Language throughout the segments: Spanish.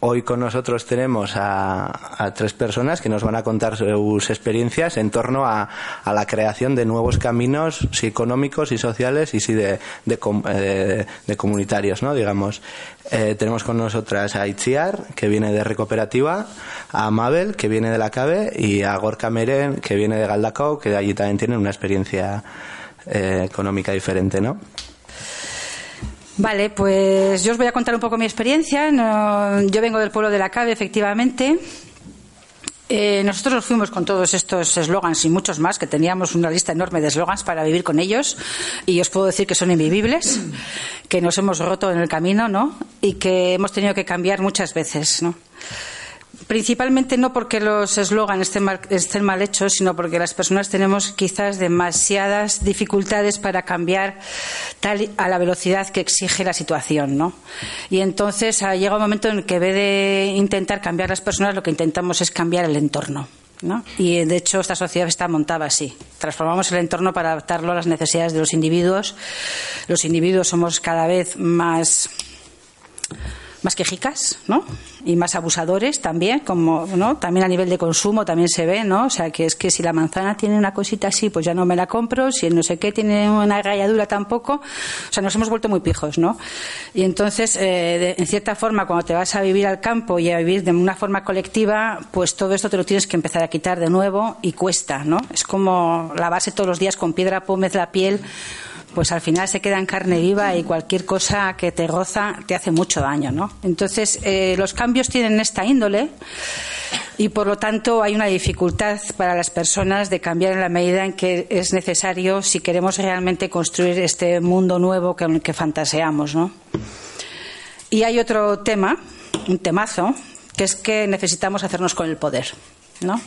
Hoy con nosotros tenemos a, tres personas que nos van a contar sus experiencias en torno a, la creación de nuevos caminos sí, económicos y sociales y sí de, eh, comunitarios, ¿no? Digamos. Eh, tenemos con nosotras a Itziar, que viene de Recooperativa, a Mabel, que viene de la CABE, y a Gorka Meren, que viene de Galdacao, que allí también tienen una experiencia eh, económica diferente, ¿no? Vale, pues yo os voy a contar un poco mi experiencia. yo vengo del pueblo de la Cabe, efectivamente. Eh, nosotros nos fuimos con todos estos eslogans y muchos más, que teníamos una lista enorme de eslogans para vivir con ellos, y os puedo decir que son invivibles, que nos hemos roto en el camino, ¿no? Y que hemos tenido que cambiar muchas veces, ¿no? Principalmente no porque los eslogans estén mal, estén mal hechos, sino porque las personas tenemos quizás demasiadas dificultades para cambiar tal a la velocidad que exige la situación, ¿no? Y entonces ah, llega un momento en que en vez de intentar cambiar las personas, lo que intentamos es cambiar el entorno. ¿no? Y de hecho esta sociedad está montada así. Transformamos el entorno para adaptarlo a las necesidades de los individuos. Los individuos somos cada vez más más quejicas, ¿no? Y más abusadores también, como, ¿no? También a nivel de consumo también se ve, ¿no? O sea, que es que si la manzana tiene una cosita así, pues ya no me la compro, si el no sé qué tiene una rayadura tampoco, o sea, nos hemos vuelto muy pijos, ¿no? Y entonces, eh, en cierta forma, cuando te vas a vivir al campo y a vivir de una forma colectiva, pues todo esto te lo tienes que empezar a quitar de nuevo y cuesta, ¿no? Es como lavarse todos los días con piedra pómez la piel pues al final se queda en carne viva y cualquier cosa que te goza te hace mucho daño, ¿no? Entonces, eh, los cambios tienen esta índole y por lo tanto hay una dificultad para las personas de cambiar en la medida en que es necesario si queremos realmente construir este mundo nuevo que, que fantaseamos, ¿no? Y hay otro tema, un temazo, que es que necesitamos hacernos con el poder. ¿No?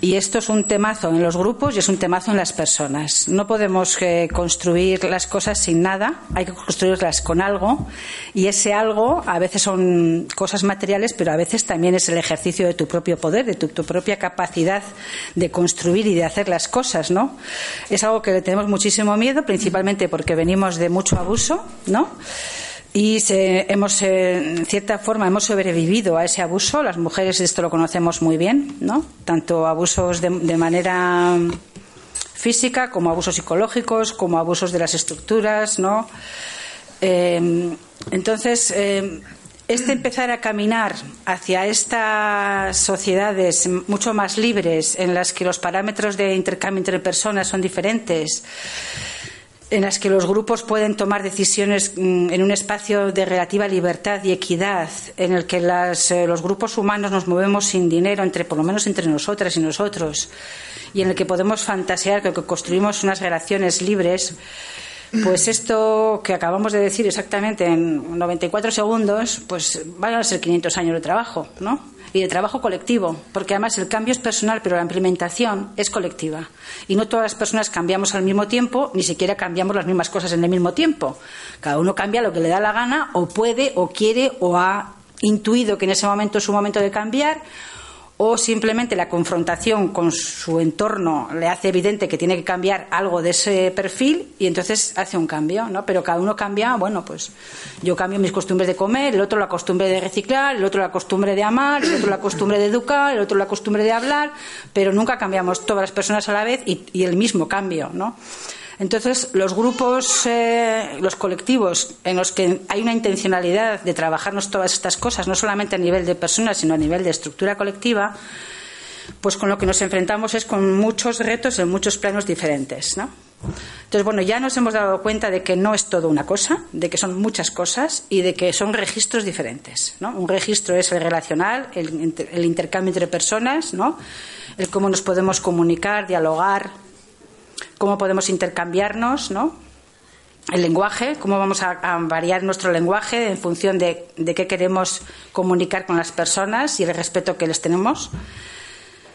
Y esto es un temazo en los grupos y es un temazo en las personas. No podemos eh, construir las cosas sin nada, hay que construirlas con algo y ese algo a veces son cosas materiales, pero a veces también es el ejercicio de tu propio poder, de tu, tu propia capacidad de construir y de hacer las cosas, ¿no? Es algo que le tenemos muchísimo miedo, principalmente porque venimos de mucho abuso, ¿no? Y hemos, en cierta forma, hemos sobrevivido a ese abuso. Las mujeres esto lo conocemos muy bien, ¿no? Tanto abusos de, manera física como abusos psicológicos, como abusos de las estructuras, ¿no? Eh, entonces, eh, este empezar a caminar hacia estas sociedades mucho más libres, en las que los parámetros de intercambio entre personas son diferentes, en las que los grupos pueden tomar decisiones mm, en un espacio de relativa libertad y equidad, en el que eh, los grupos humanos nos movemos sin dinero, entre, por lo menos entre nosotras y nosotros, y en el que podemos fantasear que construimos unas relaciones libres, pues esto que acabamos de decir exactamente en 94 segundos, pues van a ser 500 años de trabajo, ¿no? Y de trabajo colectivo, porque además el cambio es personal, pero la implementación es colectiva. Y no todas las personas cambiamos al mismo tiempo, ni siquiera cambiamos las mismas cosas en el mismo tiempo. Cada uno cambia lo que le da la gana, o puede, o quiere, o ha intuido que en ese momento es su momento de cambiar, o simplemente la confrontación con su entorno le hace evidente que tiene que cambiar algo de ese perfil y entonces hace un cambio, ¿no? Pero cada uno cambia, bueno, pues yo cambio mis costumbres de comer, el otro la costumbre de reciclar, el otro la costumbre de amar, el otro la costumbre de educar, el otro la costumbre de hablar, pero nunca cambiamos todas las personas a la vez y, y el mismo cambio, ¿no? Entonces, los grupos, eh, los colectivos en los que hay una intencionalidad de trabajarnos todas estas cosas, no solamente a nivel de personas, sino a nivel de estructura colectiva, pues con lo que nos enfrentamos es con muchos retos en muchos planos diferentes. ¿no? Entonces, bueno, ya nos hemos dado cuenta de que no es todo una cosa, de que son muchas cosas y de que son registros diferentes. ¿no? Un registro es el relacional, el, el intercambio entre personas, ¿no? el cómo nos podemos comunicar, dialogar, cómo podemos intercambiarnos, ¿no? El lenguaje, cómo vamos a, variar nuestro lenguaje en función de, qué queremos comunicar con las personas y el respeto que les tenemos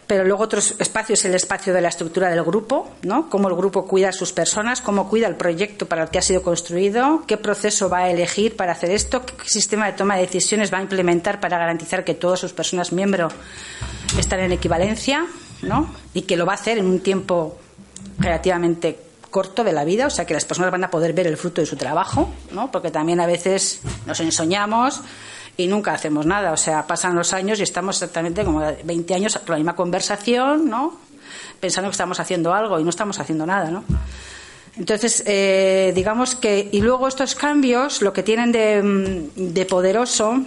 pero luego otro espacio es el espacio de la estructura del grupo, ¿no? Cómo el grupo cuida a sus personas, cómo cuida el proyecto para el que ha sido construido, qué proceso va a elegir para hacer esto, qué sistema de toma de decisiones va a implementar para garantizar que todas sus personas miembros están en equivalencia, ¿no? Y que lo va a hacer en un tiempo relativamente corto de la vida, o sea que las personas van a poder ver el fruto de su trabajo, ¿no? Porque también a veces nos ensoñamos y nunca hacemos nada. O sea, pasan los años y estamos exactamente como 20 años con la misma conversación, ¿no? Pensando que estamos haciendo algo y no estamos haciendo nada, ¿no? Entonces, eh, digamos que, y luego estos cambios, lo que tienen de, mm, de poderoso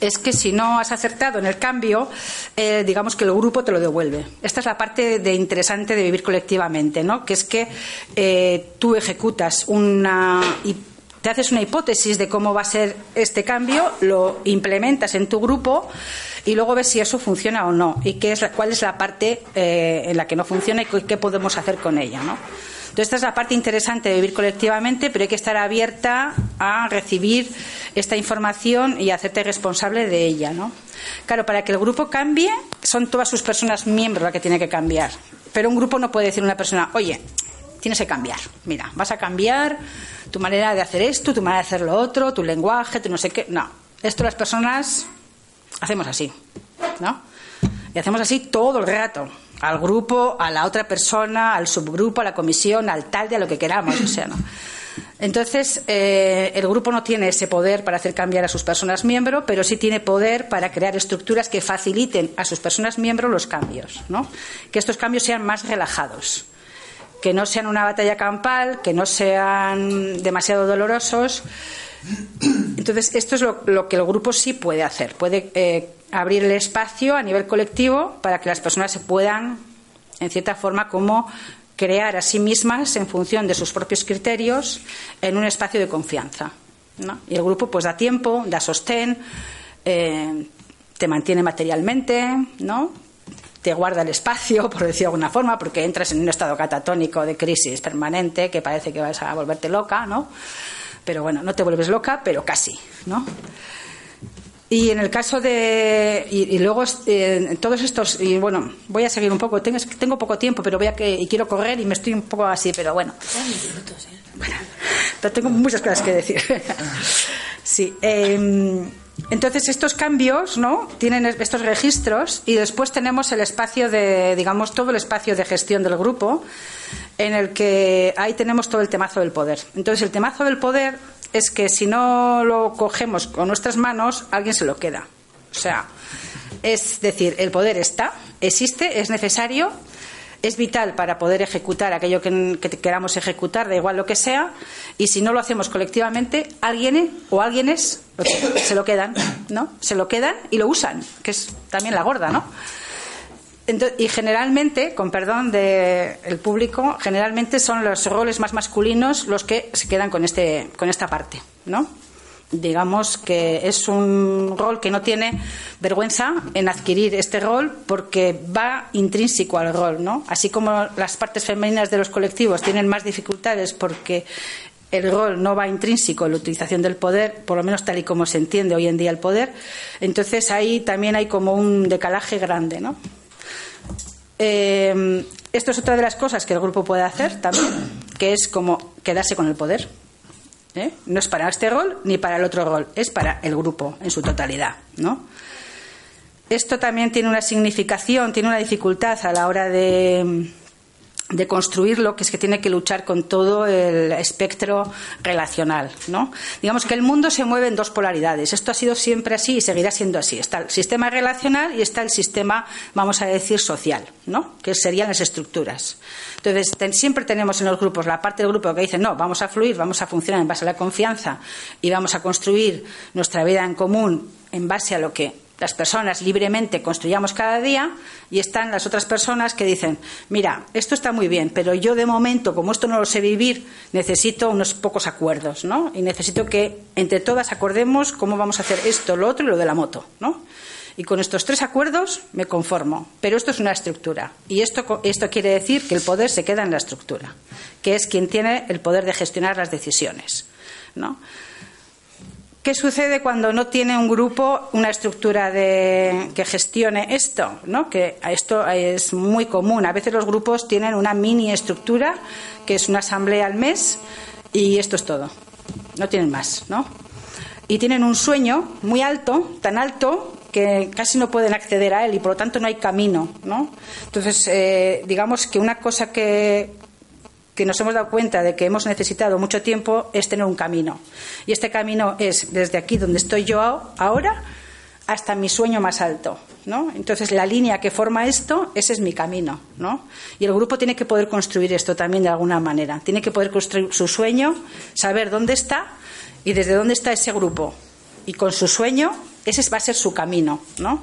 es que si no has acertado en el cambio, eh, digamos que el grupo te lo devuelve. Esta es la parte de interesante de vivir colectivamente, ¿no? Que es que eh, tú ejecutas una te haces una hipótesis de cómo va a ser este cambio, lo implementas en tu grupo y luego ves si eso funciona o no y qué es cuál es la parte eh, en la que no funciona y qué podemos hacer con ella, ¿no? Entonces, esta es la parte interesante de vivir colectivamente, pero hay que estar abierta a recibir esta información y hacerte responsable de ella, ¿no? Claro, para que el grupo cambie, son todas sus personas miembros las que tienen que cambiar. Pero un grupo no puede decir a una persona, oye, tienes que cambiar. Mira, vas a cambiar tu manera de hacer esto, tu manera de hacer lo otro, tu lenguaje, tu no sé qué. No, esto las personas hacemos así, ¿no? Y hacemos así todo el rato. Al grupo, a la otra persona, al subgrupo, a la comisión, al tal, de a lo que queramos. O sea, ¿no? Entonces, eh, el grupo no tiene ese poder para hacer cambiar a sus personas miembros, pero sí tiene poder para crear estructuras que faciliten a sus personas miembros los cambios, ¿no? Que estos cambios sean más relajados que no sean una batalla campal, que no sean demasiado dolorosos. Entonces, esto es lo, que el grupo sí puede hacer. Puede eh, abrir el espacio a nivel colectivo para que las personas se puedan, en cierta forma, como crear a sí mismas en función de sus propios criterios en un espacio de confianza. Y el grupo pues da tiempo, da sostén, eh, te mantiene materialmente, ¿no? te guarda el espacio, por decirlo de alguna forma, porque entras en un estado catatónico de crisis permanente que parece que vas a volverte loca, ¿no? Pero bueno, no te vuelves loca, pero casi, ¿no? Y en el caso de. Y, luego, eh, todos estos. Y bueno, voy a seguir un poco. Tengo, tengo poco tiempo, pero voy a que. Y quiero correr y me estoy un poco así, pero bueno. Tengo muchas cosas que decir. sí. Eh, entonces estos cambios, ¿no? Tienen estos registros y después tenemos el espacio de, digamos, todo el espacio de gestión del grupo, en el que ahí tenemos todo el temazo del poder. Entonces el temazo del poder es que si no lo cogemos con nuestras manos, alguien se lo queda. O sea, es decir, el poder está, existe, es necesario, es vital para poder ejecutar aquello que, queramos ejecutar, da igual lo que sea, y si no lo hacemos colectivamente, alguien o alguienes se lo quedan, ¿no? Se lo quedan y lo usan, que es también la gorda, ¿no? Y generalmente, con perdón del público, generalmente son los roles más masculinos los que se quedan con, este, con esta parte, ¿no? digamos que es un rol que no tiene vergüenza en adquirir este rol porque va intrínseco al rol, ¿no? Así como las partes femeninas de los colectivos tienen más dificultades porque el rol no va intrínseco en la utilización del poder, por lo menos tal y como se entiende hoy en día el poder, entonces ahí también hay como un decalaje grande, ¿no? Eh, esto es otra de las cosas que el grupo puede hacer también, que es como quedarse con el poder. ¿eh? No es para este rol ni para el otro rol, es para el grupo en su totalidad, ¿no? Esto también tiene una significación, tiene una dificultad a la hora de, de construirlo, que es que tiene que luchar con todo el espectro relacional, ¿no? Digamos que el mundo se mueve en dos polaridades. Esto ha sido siempre así y seguirá siendo así. Está el sistema relacional y está el sistema, vamos a decir, social, ¿no? Que serían las estructuras. Entonces, siempre tenemos en los grupos la parte del grupo que dice, no, vamos a fluir, vamos a funcionar en base a la confianza y vamos a construir nuestra vida en común en base a lo que las personas libremente construyamos cada día y están las otras personas que dicen, mira, esto está muy bien, pero yo de momento, como esto no lo sé vivir, necesito unos pocos acuerdos, ¿no? Y necesito que entre todas acordemos cómo vamos a hacer esto, lo otro y lo de la moto, ¿no? Y con estos tres acuerdos me conformo. Pero esto es una estructura. Y esto, esto quiere decir que el poder se queda en la estructura, que es quien tiene el poder de gestionar las decisiones. ¿no? ¿Qué sucede cuando no tiene un grupo una estructura que gestione esto? ¿no? Que esto es muy común. A veces los grupos tienen una mini estructura, que es una asamblea al mes, y esto es todo. No tienen más, ¿no? Y tienen un sueño muy alto, tan alto que casi no pueden acceder a él y por lo tanto no hay camino, ¿no? Entonces, eh, digamos que una cosa que, que nos hemos dado cuenta de que hemos necesitado mucho tiempo es tener un camino. Y este camino es desde aquí donde estoy yo ahora hasta mi sueño más alto, ¿no? Entonces la línea que forma esto, ese es mi camino, ¿no? Y el grupo tiene que poder construir esto también de alguna manera. Tiene que poder construir su sueño, saber dónde está y desde dónde está ese grupo. Y con su sueño, ese va a ser su camino, ¿no?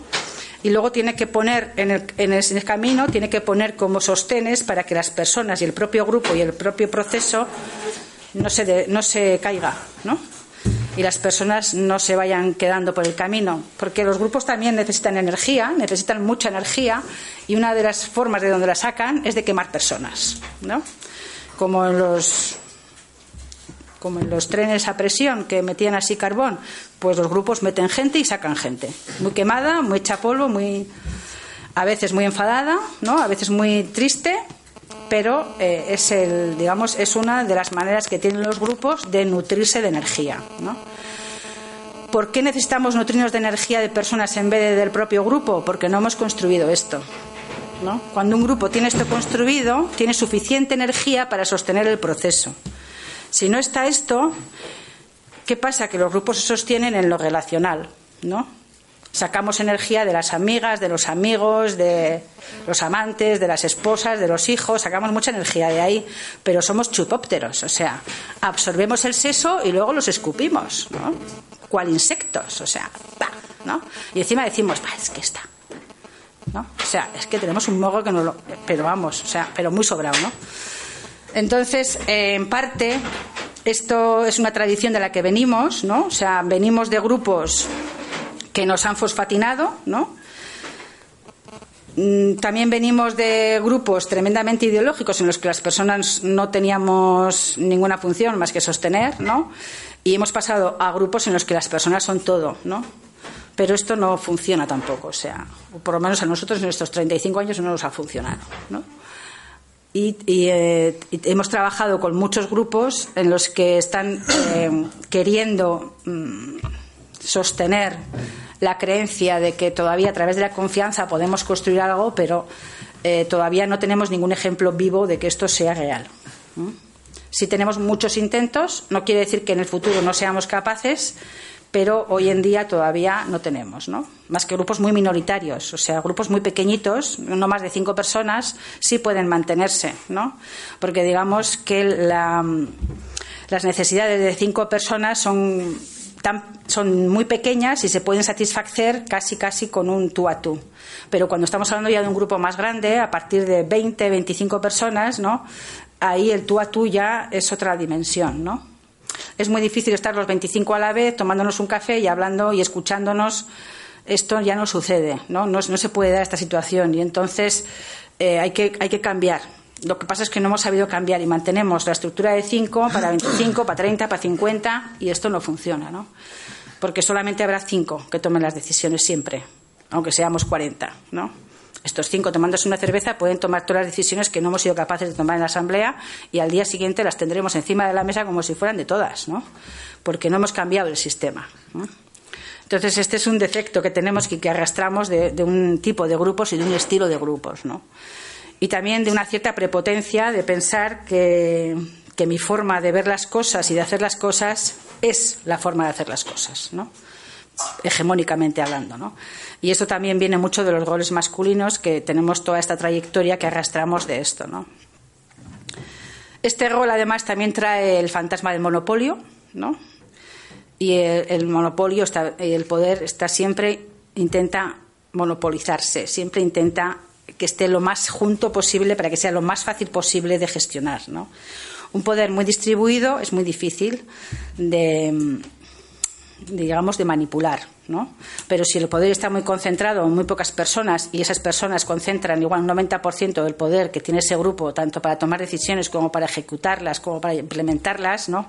Y luego tiene que poner en el, en el camino, tiene que poner como sostenes para que las personas y el propio grupo y el propio proceso no se, no se caiga, ¿no? y las personas no se vayan quedando por el camino, porque los grupos también necesitan energía, necesitan mucha energía y una de las formas de donde la sacan es de quemar personas, ¿no? Como en los como en los trenes a presión que metían así carbón, pues los grupos meten gente y sacan gente, muy quemada, muy hecha polvo, muy a veces muy enfadada, ¿no? A veces muy triste pero eh, es el, digamos, es una de las maneras que tienen los grupos de nutrirse de energía. ¿no? ¿Por qué necesitamos nutrirnos de energía de personas en vez de del propio grupo? Porque no hemos construido esto. ¿no? Cuando un grupo tiene esto construido, tiene suficiente energía para sostener el proceso. Si no está esto, ¿qué pasa? Que los grupos se sostienen en lo relacional, ¿no? Sacamos energía de las amigas, de los amigos, de los amantes, de las esposas, de los hijos, sacamos mucha energía de ahí, pero somos chupópteros, o sea, absorbemos el seso y luego los escupimos, ¿no? Cual insectos, o sea, ¿no? Y encima decimos, es que está, ¿no? O sea, es que tenemos un mogo que no lo. Pero vamos, o sea, pero muy sobrado, ¿no? Entonces, eh, en parte, esto es una tradición de la que venimos, ¿no? O sea, venimos de grupos que nos han fosfatinado, ¿no? Mm, también venimos de grupos tremendamente ideológicos en los que las personas no teníamos ninguna función más que sostener, ¿no? Y hemos pasado a grupos en los que las personas son todo, ¿no? Pero esto no funciona tampoco, o sea, por lo menos a nosotros en estos 35 años no nos ha funcionado, ¿no? Y, eh, hemos trabajado con muchos grupos en los que están eh, queriendo mm, sostener la creencia de que todavía a través de la confianza podemos construir algo, pero eh, todavía no tenemos ningún ejemplo vivo de que esto sea real. Si tenemos muchos intentos, no quiere decir que en el futuro no seamos capaces, pero hoy en día todavía no tenemos, ¿no? Más que grupos muy minoritarios, o sea, grupos muy pequeñitos, no más de cinco personas, sí pueden mantenerse, ¿no? Porque digamos que las necesidades de cinco personas son son muy pequeñas y se pueden satisfacer casi casi con un tú a tú. Pero cuando estamos hablando ya de un grupo más grande, a partir de 20, 25 personas, ¿no? Ahí el tú a tú ya es otra dimensión, ¿no? Es muy difícil estar los 25 a la vez tomándonos un café y hablando y escuchándonos. Esto ya no sucede, ¿no? No, se puede dar esta situación y entonces eh, hay, que, hay que cambiar lo que pasa es que no hemos sabido cambiar y mantenemos la estructura de 5 para 25, para 30, para 50 y esto no funciona, ¿no? Porque solamente habrá 5 que tomen las decisiones siempre, aunque seamos 40, ¿no? Estos cinco tomándose una cerveza pueden tomar todas las decisiones que no hemos sido capaces de tomar en la asamblea y al día siguiente las tendremos encima de la mesa como si fueran de todas, ¿no? Porque no hemos cambiado el sistema. Entonces, este es un defecto que tenemos y que arrastramos de, un tipo de grupos y de un estilo de grupos, ¿no? y también de una cierta prepotencia de pensar que, mi forma de ver las cosas y de hacer las cosas es la forma de hacer las cosas, ¿no? Hegemónicamente hablando. ¿no? Y eso también viene mucho de los roles masculinos, que tenemos toda esta trayectoria que arrastramos de esto. ¿no? Este rol, además, también trae el fantasma del monopolio, ¿no? y el, el monopolio, está, el poder está siempre, intenta monopolizarse, siempre intenta que esté lo más junto posible para que sea lo más fácil posible de gestionar. Un poder muy distribuido es muy difícil de, digamos, de manipular, ¿no? Pero si el poder está muy concentrado en muy pocas personas y esas personas concentran igual un 90% del poder que tiene ese grupo, tanto para tomar decisiones como para ejecutarlas, como para implementarlas, ¿no?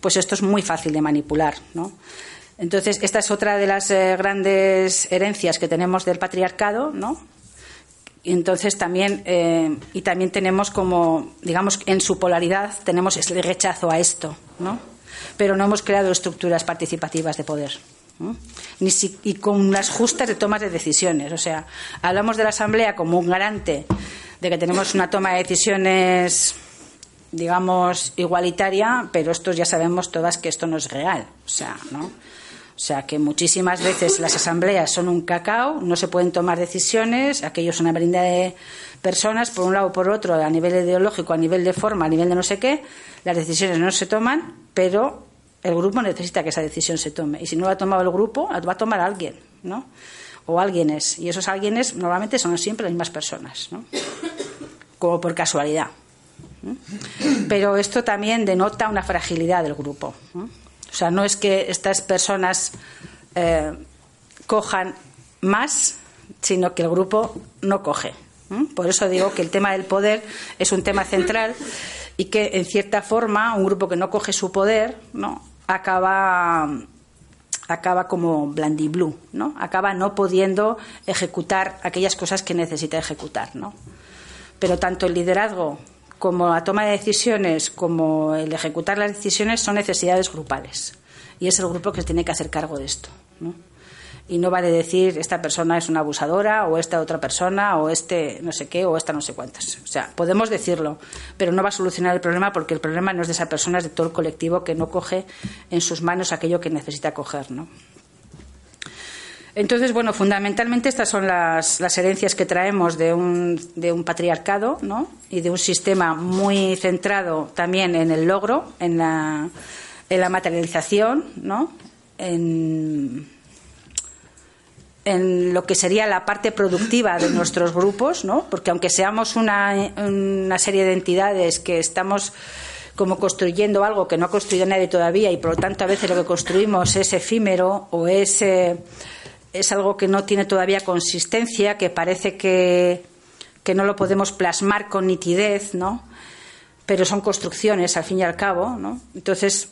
Pues esto es muy fácil de manipular, ¿no? Entonces, esta es otra de las eh, grandes herencias que tenemos del patriarcado, ¿no? Y entonces también, eh, y también tenemos como, digamos, en su polaridad, tenemos el rechazo a esto, ¿no? Pero no hemos creado estructuras participativas de poder. Ni y con las justas de toma de decisiones. O sea, hablamos de la Asamblea como un garante de que tenemos una toma de decisiones, digamos, igualitaria, pero estos ya sabemos todas que esto no es real. O sea, ¿no? O sea que muchísimas veces las asambleas son un cacao, no se pueden tomar decisiones, aquellos son una brinda de personas, por un lado o por otro, a nivel ideológico, a nivel de forma, a nivel de no sé qué, las decisiones no se toman, pero el grupo necesita que esa decisión se tome. Y si no la ha tomado el grupo, la va a tomar alguien, ¿no? O alguienes. Y esos alguienes normalmente son siempre las mismas personas, ¿no? Como por casualidad. Pero esto también denota una fragilidad del grupo. O sea, no es que estas personas eh, cojan más, sino que el grupo no coge. Por eso digo que el tema del poder es un tema central y que, en cierta forma, un grupo que no coge su poder, ¿no? acaba acaba como blandiblue, ¿no? Acaba no pudiendo ejecutar aquellas cosas que necesita ejecutar, ¿no? Pero tanto el liderazgo como la toma de decisiones, como el ejecutar las decisiones son necesidades grupales. Y es el grupo que tiene que hacer cargo de esto. ¿no? Y no vale decir esta persona es una abusadora o esta otra persona o este no sé qué o esta no sé cuántas. O sea, podemos decirlo, pero no va a solucionar el problema porque el problema no es de esa persona, es de todo el colectivo que no coge en sus manos aquello que necesita coger. ¿no? Entonces, bueno, fundamentalmente estas son las, herencias que traemos de un, patriarcado ¿no? y de un sistema muy centrado también en el logro, en la, materialización, ¿no? en, lo que sería la parte productiva de nuestros grupos, ¿no? porque aunque seamos una, serie de entidades que estamos como construyendo algo que no ha construido nadie todavía y por lo tanto a veces lo que construimos es efímero o es es algo que no tiene todavía consistencia, que parece que, que no lo podemos plasmar con nitidez, ¿no? Pero son construcciones, al fin y al cabo, ¿no? Entonces,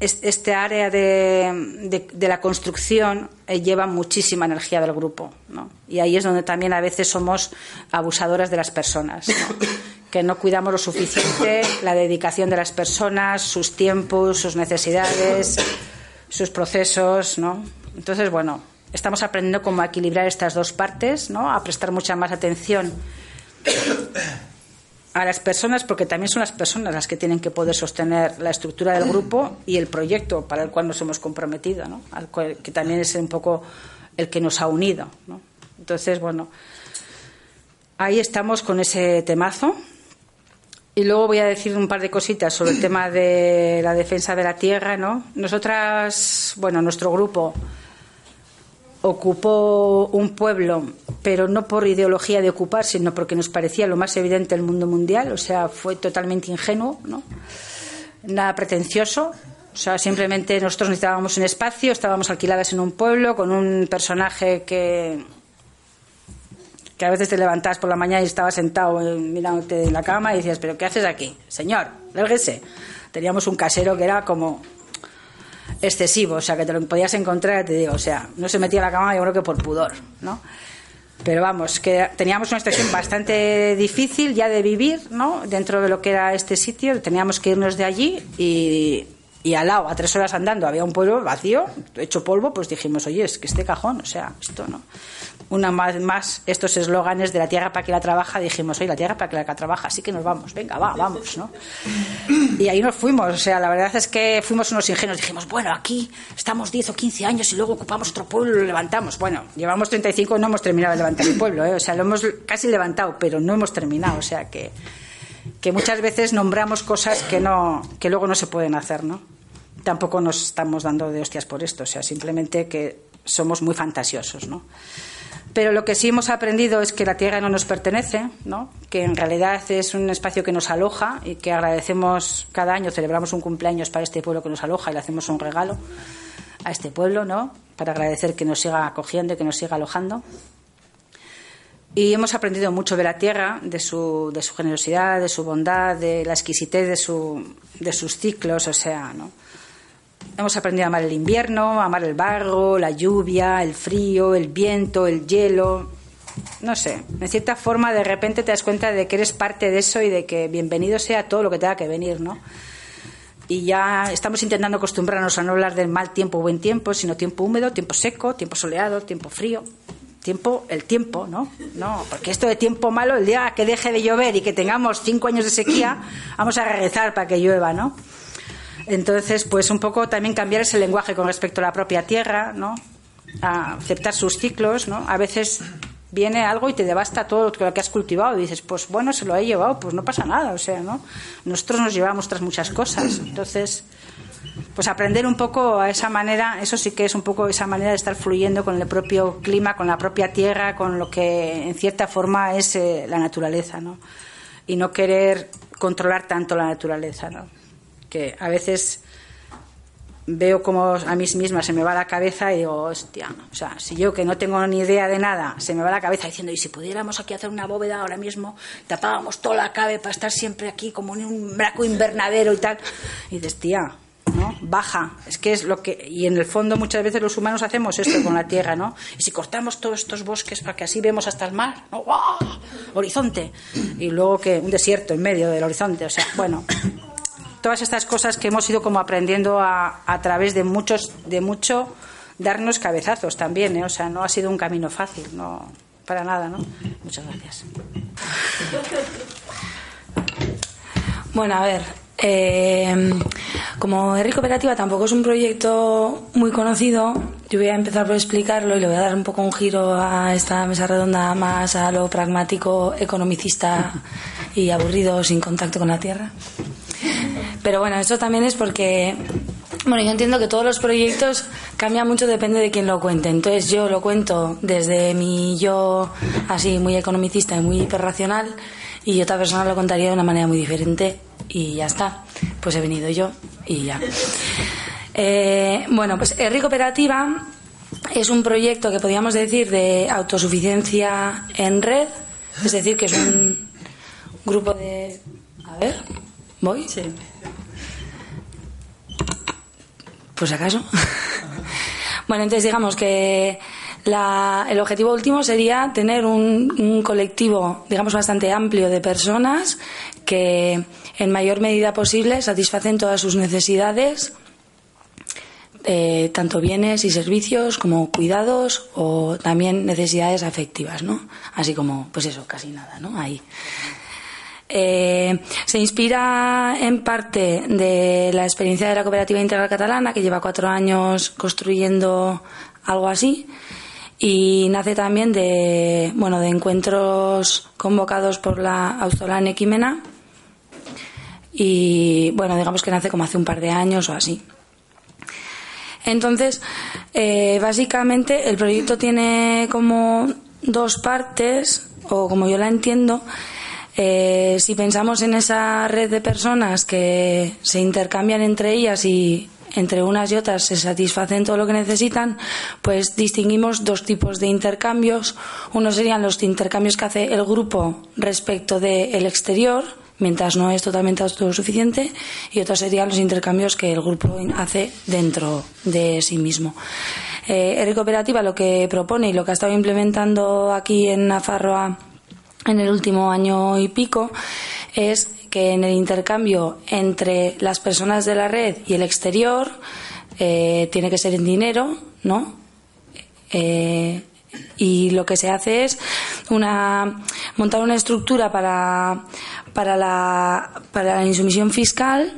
este área de, de, la construcción eh, lleva muchísima energía del grupo, ¿no? Y ahí es donde también a veces somos abusadoras de las personas, que no cuidamos lo suficiente la dedicación de las personas, sus tiempos, sus necesidades, sus procesos, ¿no? Entonces, bueno, estamos aprendiendo cómo equilibrar estas dos partes, ¿no? A prestar mucha más atención a las personas, porque también son las personas las que tienen que poder sostener la estructura del grupo y el proyecto para el cual nos hemos comprometido, ¿no? Al que también es un poco el que nos ha unido, ¿no? Entonces, bueno, ahí estamos con ese temazo. Y luego voy a decir un par de cositas sobre el tema de la defensa de la tierra, ¿no? Nosotras, bueno, nuestro grupo ocupó un pueblo, pero no por ideología de ocupar, sino porque nos parecía lo más evidente el mundo mundial, o sea, fue totalmente ingenuo, ¿no? Nada pretencioso, o sea, simplemente nosotros necesitábamos un espacio, estábamos alquiladas en un pueblo con un personaje que que a veces te levantabas por la mañana y estabas sentado mirándote en la cama y decías, pero ¿qué haces aquí? Señor, lérguese. Teníamos un casero que era como excesivo, o sea, que te lo podías encontrar, te digo, o sea, no se metía a la cama yo creo que por pudor, ¿no? Pero vamos, que teníamos una situación bastante difícil ya de vivir, ¿no? Dentro de lo que era este sitio, teníamos que irnos de allí y, y al lado, a tres horas andando, había un pueblo vacío, hecho polvo, pues dijimos, oye, es que este cajón, o sea, esto no una más, más estos eslóganes de la tierra para que la trabaja, dijimos, oye, la tierra para que la trabaja, así que nos vamos, venga, va, vamos, ¿no? Y ahí nos fuimos, o sea, la verdad es que fuimos unos ingenuos, dijimos, bueno, aquí estamos 10 o 15 años y luego ocupamos otro pueblo y lo levantamos. Bueno, llevamos 35 y no hemos terminado de levantar el pueblo, ¿eh? o sea, lo hemos casi levantado, pero no hemos terminado, o sea, que, que muchas veces nombramos cosas que, no, que luego no se pueden hacer, ¿no? Tampoco nos estamos dando de hostias por esto, o sea, simplemente que somos muy fantasiosos, ¿no? Pero lo que sí hemos aprendido es que la tierra no nos pertenece, ¿no? que en realidad es un espacio que nos aloja y que agradecemos cada año, celebramos un cumpleaños para este pueblo que nos aloja y le hacemos un regalo a este pueblo, ¿no? Para agradecer que nos siga acogiendo y que nos siga alojando. Y hemos aprendido mucho de la tierra, de su, de su generosidad, de su bondad, de la exquisitez de, su, de sus ciclos, o sea, ¿no? Hemos aprendido a amar el invierno, a amar el barro, la lluvia, el frío, el viento, el hielo. No sé, en cierta forma de repente te das cuenta de que eres parte de eso y de que bienvenido sea todo lo que tenga que venir, ¿no? Y ya estamos intentando acostumbrarnos a no hablar del mal tiempo o buen tiempo, sino tiempo húmedo, tiempo seco, tiempo soleado, tiempo frío. Tiempo, el tiempo, ¿no? No, porque esto de tiempo malo, el día que deje de llover y que tengamos cinco años de sequía, vamos a rezar para que llueva, ¿no? Entonces, pues un poco también cambiar ese lenguaje con respecto a la propia tierra, ¿no? A aceptar sus ciclos, ¿no? A veces viene algo y te devasta todo lo que has cultivado y dices, pues bueno, se lo he llevado, pues no pasa nada, o sea, ¿no? Nosotros nos llevamos tras muchas cosas, entonces, pues aprender un poco a esa manera, eso sí que es un poco esa manera de estar fluyendo con el propio clima, con la propia tierra, con lo que en cierta forma es eh, la naturaleza, ¿no? Y no querer controlar tanto la naturaleza, ¿no? A veces veo como a mí misma se me va la cabeza y digo, hostia, o sea, si yo que no tengo ni idea de nada, se me va la cabeza diciendo, y si pudiéramos aquí hacer una bóveda ahora mismo, tapábamos toda la cabe para estar siempre aquí como en un braco invernadero y tal. Y dices, tía, ¿no? Baja, es que es lo que, y en el fondo muchas veces los humanos hacemos esto con la tierra, ¿no? Y si cortamos todos estos bosques para que así vemos hasta el mar, ¿no? Horizonte. Y luego que un desierto en medio del horizonte, o sea, bueno, todas estas cosas que hemos ido como aprendiendo a, a través de muchos, de mucho darnos cabezazos también, ¿eh? o sea, no ha sido un camino fácil, no, para nada, ¿no? Muchas gracias. Bueno, a ver, eh, como Erri Cooperativa tampoco es un proyecto muy conocido, yo voy a empezar por explicarlo y le voy a dar un poco un giro a esta mesa redonda más a lo pragmático, economicista y aburrido sin contacto con la tierra. Pero bueno, eso también es porque, bueno, yo entiendo que todos los proyectos cambian mucho, depende de quién lo cuente. Entonces yo lo cuento desde mi yo así muy economicista y muy hiperracional y otra persona lo contaría de una manera muy diferente y ya está. Pues he venido yo y ya. Eh, bueno, pues Erri Cooperativa es un proyecto que podríamos decir de autosuficiencia en red, es decir, que es un grupo de... A ver, ¿voy? Sí. Pues acaso. bueno, entonces digamos que la, el objetivo último sería tener un, un, colectivo, digamos, bastante amplio de personas que en mayor medida posible satisfacen todas sus necesidades, eh, tanto bienes y servicios como cuidados o también necesidades afectivas, ¿no? Así como, pues eso, casi nada, ¿no? Ahí. Eh, se inspira en parte de la experiencia de la Cooperativa Integral Catalana, que lleva cuatro años construyendo algo así, y nace también de, bueno, de encuentros convocados por la Auzolán Equimena, y bueno, digamos que nace como hace un par de años o así. Entonces, eh, básicamente el proyecto tiene como dos partes, o como yo la entiendo, eh, si pensamos en esa red de personas que se intercambian entre ellas y entre unas y otras se satisfacen todo lo que necesitan, pues distinguimos dos tipos de intercambios. Uno serían los intercambios que hace el grupo respecto del exterior, mientras no es totalmente autosuficiente, y otros serían los intercambios que el grupo hace dentro de sí mismo. Eh, Cooperativa lo que propone y lo que ha estado implementando aquí en Nafarroa en el último año y pico es que en el intercambio entre las personas de la red y el exterior eh, tiene que ser en dinero, ¿no? Eh, y lo que se hace es una montar una estructura para, para, la, para la insumisión fiscal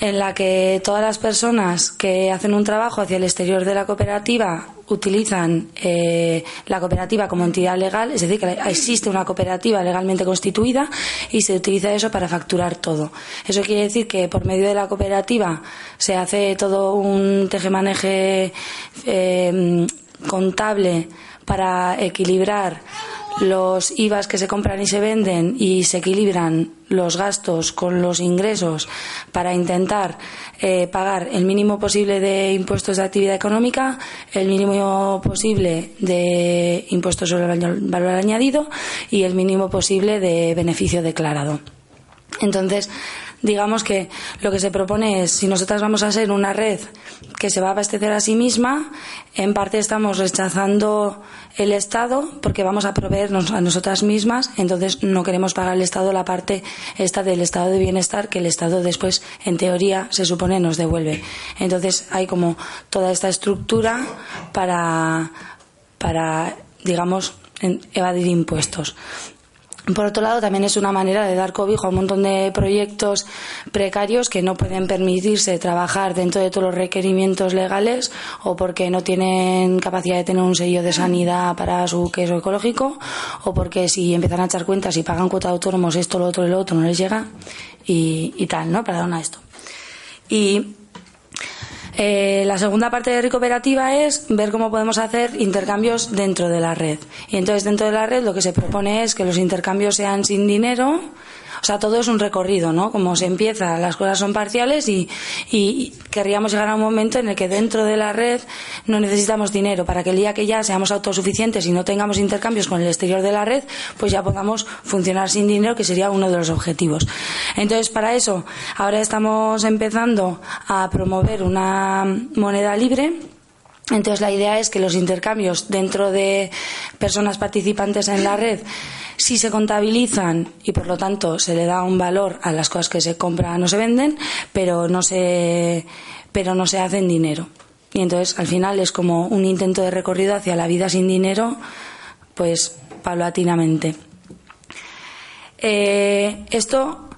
en la que todas las personas que hacen un trabajo hacia el exterior de la cooperativa utilizan eh, la cooperativa como entidad legal, es decir, que existe una cooperativa legalmente constituida y se utiliza eso para facturar todo. Eso quiere decir que por medio de la cooperativa se hace todo un tejemaneje eh, contable para equilibrar los IVAs que se compran y se venden y se equilibran los gastos con los ingresos para intentar eh, pagar el mínimo posible de impuestos de actividad económica, el mínimo posible de impuestos sobre el valor añadido y el mínimo posible de beneficio declarado. Entonces, digamos que lo que se propone es, si nosotras vamos a ser una red que se va a abastecer a sí misma, en parte estamos rechazando el Estado porque vamos a proveernos a nosotras mismas, entonces no queremos pagar al Estado la parte esta del estado de bienestar que el Estado después, en teoría, se supone nos devuelve. Entonces hay como toda esta estructura para, para digamos, evadir impuestos. Por otro lado, también es una manera de dar cobijo a un montón de proyectos precarios que no pueden permitirse trabajar dentro de todos los requerimientos legales o porque no tienen capacidad de tener un sello de sanidad para su queso ecológico o porque si empiezan a echar cuentas y pagan cuota de autónomos esto, lo otro y lo otro no les llega y, y tal, ¿no? Una esto. Y eh, la segunda parte de Recuperativa es ver cómo podemos hacer intercambios dentro de la red. Y entonces dentro de la red lo que se propone es que los intercambios sean sin dinero, o sea, todo es un recorrido, ¿no? Como se empieza, las cosas son parciales y, y querríamos llegar a un momento en el que dentro de la red no necesitamos dinero para que el día que ya seamos autosuficientes y no tengamos intercambios con el exterior de la red, pues ya podamos funcionar sin dinero, que sería uno de los objetivos. Entonces, para eso, ahora estamos empezando a promover una moneda libre entonces la idea es que los intercambios dentro de personas participantes en la red sí se contabilizan y por lo tanto se le da un valor a las cosas que se compran o se venden, pero no se pero no se hacen dinero. Y entonces al final es como un intento de recorrido hacia la vida sin dinero, pues paulatinamente. Eh, esto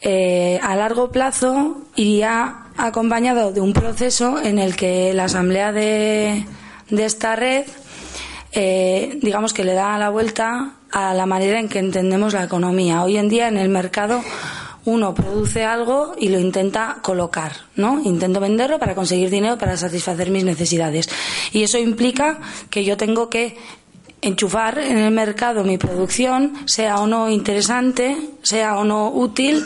eh, a largo plazo iría acompañado de un proceso en el que la asamblea de, esta red, eh, digamos que le da la vuelta a la manera en que entendemos la economía. Hoy en día en el mercado uno produce algo y lo intenta colocar, ¿no? Intento venderlo para conseguir dinero para satisfacer mis necesidades. Y eso implica que yo tengo que enchufar en el mercado mi producción, sea o no interesante, sea o no útil.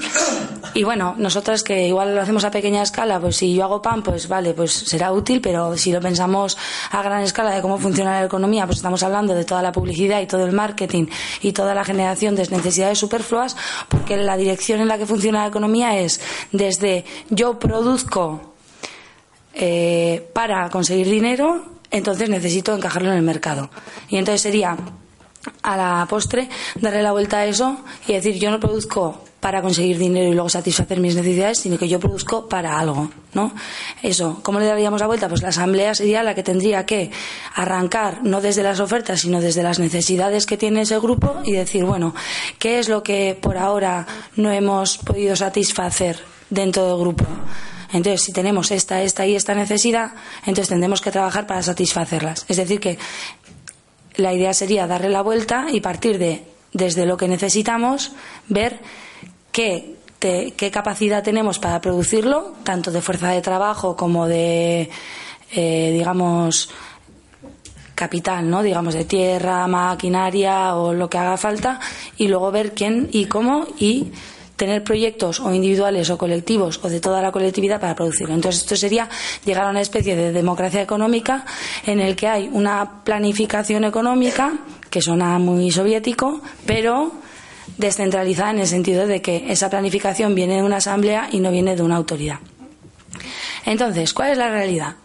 Y bueno, nosotras que igual lo hacemos a pequeña escala, pues si yo hago pan, pues vale, pues será útil, pero si lo pensamos a gran escala de cómo funciona la economía, pues estamos hablando de toda la publicidad y todo el marketing y toda la generación de necesidades superfluas, porque la dirección en la que funciona la economía es desde yo produzco eh, para conseguir dinero entonces necesito encajarlo en el mercado. Y entonces sería a la postre darle la vuelta a eso y decir yo no produzco para conseguir dinero y luego satisfacer mis necesidades, sino que yo produzco para algo, ¿no? Eso, ¿cómo le daríamos la vuelta? Pues la asamblea sería la que tendría que arrancar no desde las ofertas, sino desde las necesidades que tiene ese grupo y decir, bueno, ¿qué es lo que por ahora no hemos podido satisfacer dentro del grupo? Entonces, si tenemos esta, esta y esta necesidad, entonces tendremos que trabajar para satisfacerlas. Es decir, que la idea sería darle la vuelta y partir de, desde lo que necesitamos, ver qué, qué capacidad tenemos para producirlo, tanto de fuerza de trabajo como de, eh, digamos, capital, ¿no? Digamos, de tierra, maquinaria o lo que haga falta, y luego ver quién y cómo y tener proyectos o individuales o colectivos o de toda la colectividad para producirlo. Entonces, esto sería llegar a una especie de democracia económica en el que hay una planificación económica, que suena muy soviético, pero descentralizada en el sentido de que esa planificación viene de una asamblea y no viene de una autoridad. Entonces, ¿cuál es la realidad?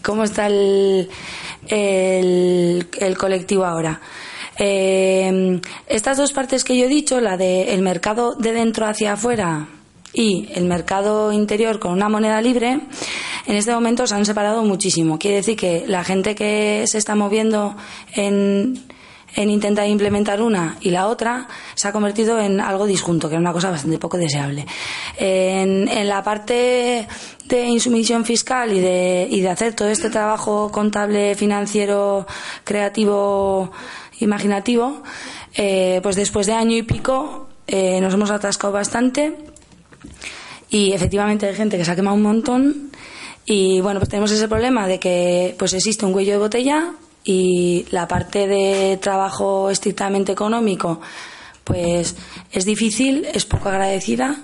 ¿Cómo está el, el, el colectivo ahora? Eh, estas dos partes que yo he dicho, la del mercado de dentro hacia afuera y el mercado interior con una moneda libre, en este momento se han separado muchísimo. Quiere decir que la gente que se está moviendo en, en intentar implementar una y la otra se ha convertido en algo disjunto, que es una cosa bastante poco deseable. En, en la parte de insumisión fiscal y de, y de hacer todo este trabajo contable, financiero, creativo, imaginativo, eh, pues después de año y pico eh, nos hemos atascado bastante y efectivamente hay gente que se ha quemado un montón y bueno, pues tenemos ese problema de que pues existe un cuello de botella y la parte de trabajo estrictamente económico, pues es difícil, es poco agradecida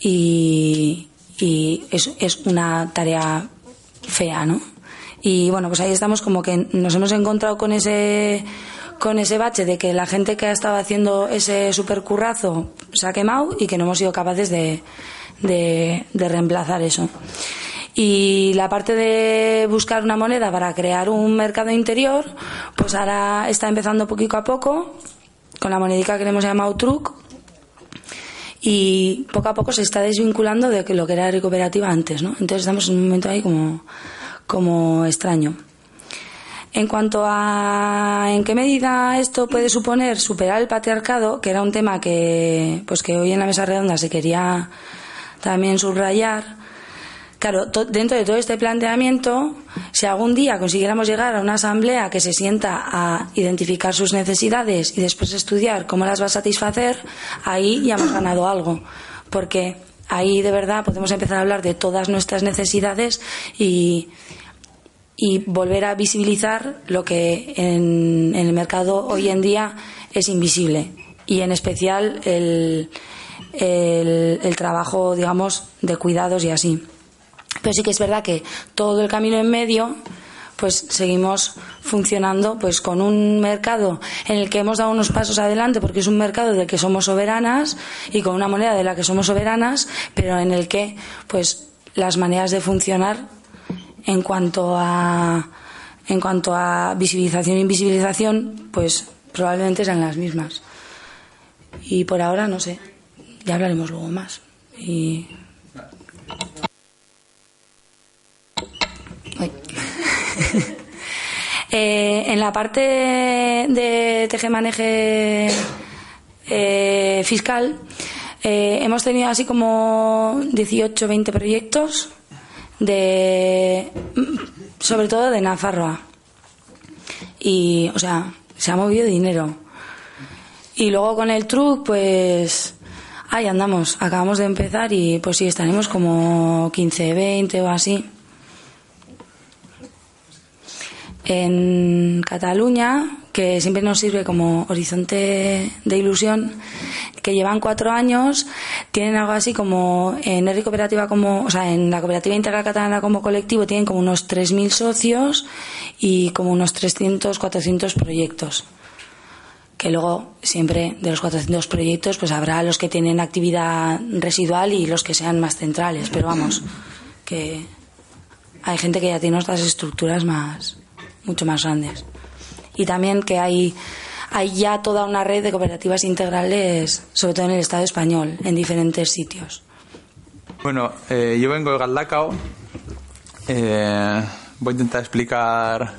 y, y es, es una tarea fea, ¿no? Y bueno, pues ahí estamos como que nos hemos encontrado con ese con ese bache de que la gente que ha estado haciendo ese supercurrazo se ha quemado y que no hemos sido capaces de, de, reemplazar eso. Y la parte de buscar una moneda para crear un mercado interior, pues ahora está empezando poquito a poco, con la monedica que le hemos llamado truc, y poco a poco se está desvinculando de lo que era la cooperativa antes, ¿no? Entonces estamos en un momento ahí como, como extraño. En cuanto a en qué medida esto puede suponer superar el patriarcado, que era un tema que, pues que hoy en la mesa redonda se quería también subrayar, Claro, dentro de todo este planteamiento, si algún día consiguiéramos llegar a una asamblea que se sienta a identificar sus necesidades y después estudiar cómo las va a satisfacer, ahí ya hemos ganado algo. Porque ahí de verdad podemos empezar a hablar de todas nuestras necesidades y, y volver a visibilizar lo que en, el mercado hoy en día es invisible. Y en especial el, el trabajo, digamos, de cuidados y así. Pero sí que es verdad que todo el camino en medio pues seguimos funcionando pues con un mercado en el que hemos dado unos pasos adelante porque es un mercado del que somos soberanas y con una moneda de la que somos soberanas, pero en el que pues las maneras de funcionar en cuanto a en cuanto a visibilización e invisibilización, pues probablemente sean las mismas. Y por ahora no sé, ya hablaremos luego más. Y Eh, en la parte de tejemaneje eh, fiscal, eh, hemos tenido así como 18, 20 proyectos de, sobre todo de Nafarroa. Y, o sea, se ha movido dinero. Y luego con el truck, pues, ahí andamos. Acabamos de empezar y, pues sí, estaremos como 15, 20 o así. en Cataluña, que siempre nos sirve como horizonte de ilusión, que llevan cuatro años, tienen algo así como en Cooperativa como, o sea, en la Cooperativa Integral Catalana como colectivo tienen como unos 3.000 socios y como unos 300, 400 proyectos. Que luego siempre de los 400 proyectos pues habrá los que tienen actividad residual y los que sean más centrales, pero vamos, que hay gente que ya tiene otras estructuras más, mucho más grandes. Y también que hay, hay ya toda una red de cooperativas integrales, sobre todo en el Estado español, en diferentes sitios. Bueno, eh, yo vengo de Galdacao. Eh, voy a intentar explicar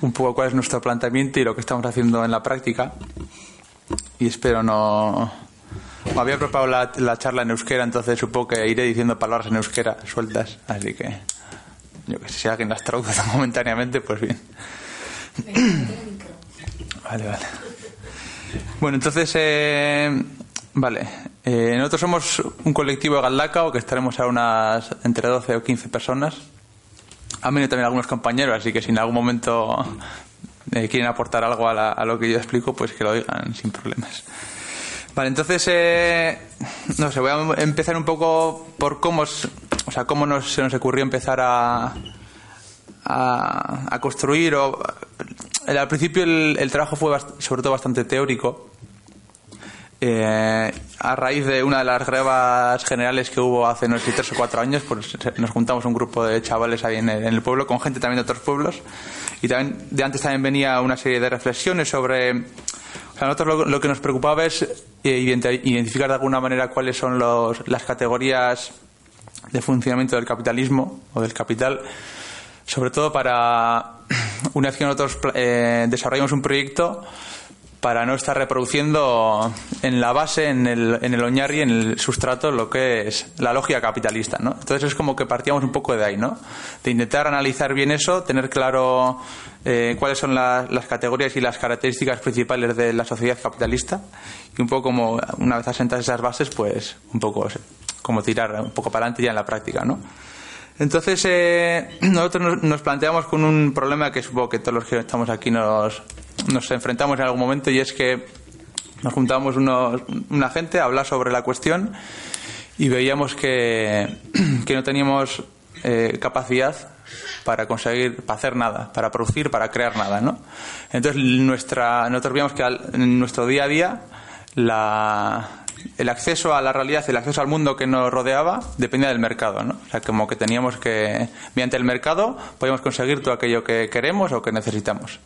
un poco cuál es nuestro planteamiento y lo que estamos haciendo en la práctica. Y espero no. Había preparado la, la charla en euskera, entonces supongo que iré diciendo palabras en euskera sueltas, así que yo que sé, si alguien las traduce momentáneamente, pues bien. Vale, vale. Bueno, entonces, eh, vale. Eh, nosotros somos un colectivo de Galdacao que estaremos a unas entre 12 o 15 personas. Han venido también algunos compañeros, así que si en algún momento eh, quieren aportar algo a, a, lo que yo explico, pues que lo digan sin problemas. Vale, entonces, eh, no sé, voy a empezar un poco por cómo, o sea, cómo nos, se nos ocurrió empezar a, a, construir. O, al principio el, trabajo fue sobre todo bastante teórico. Eh, a raíz de una de las grevas generales que hubo hace unos tres o cuatro años, pues nos juntamos un grupo de chavales ahí en el, pueblo, con gente también de otros pueblos. Y también de antes también venía una serie de reflexiones sobre a nosotros lo, que nos preocupaba es eh, identificar de alguna manera cuáles son las categorías de funcionamiento del capitalismo o del capital, sobre todo para, una vez que nosotros eh, desarrollamos un proyecto, para no estar reproduciendo en la base, en el, en el oñarri, en el sustrato, lo que es la lógica capitalista, ¿no? Entonces es como que partíamos un poco de ahí, ¿no? De intentar analizar bien eso, tener claro eh, cuáles son las categorías y las características principales de la sociedad capitalista y un poco como, una vez asentadas esas bases, pues un poco como tirar un poco para adelante ya en la práctica, ¿no? Entonces, eh, nosotros nos planteamos con un problema que supongo que todos los que estamos aquí nos, nos enfrentamos en algún momento y es que nos juntamos una gente a hablar sobre la cuestión y veíamos que, que no teníamos eh, capacidad para conseguir, para hacer nada, para producir, para crear nada, ¿no? Entonces, nuestra, nosotros veíamos que en nuestro día a día la, el acceso a la realidad, el acceso al mundo que nos rodeaba dependía del mercado, ¿no? O sea, como que teníamos que, mediante el mercado, podíamos conseguir todo aquello que queremos o que necesitamos.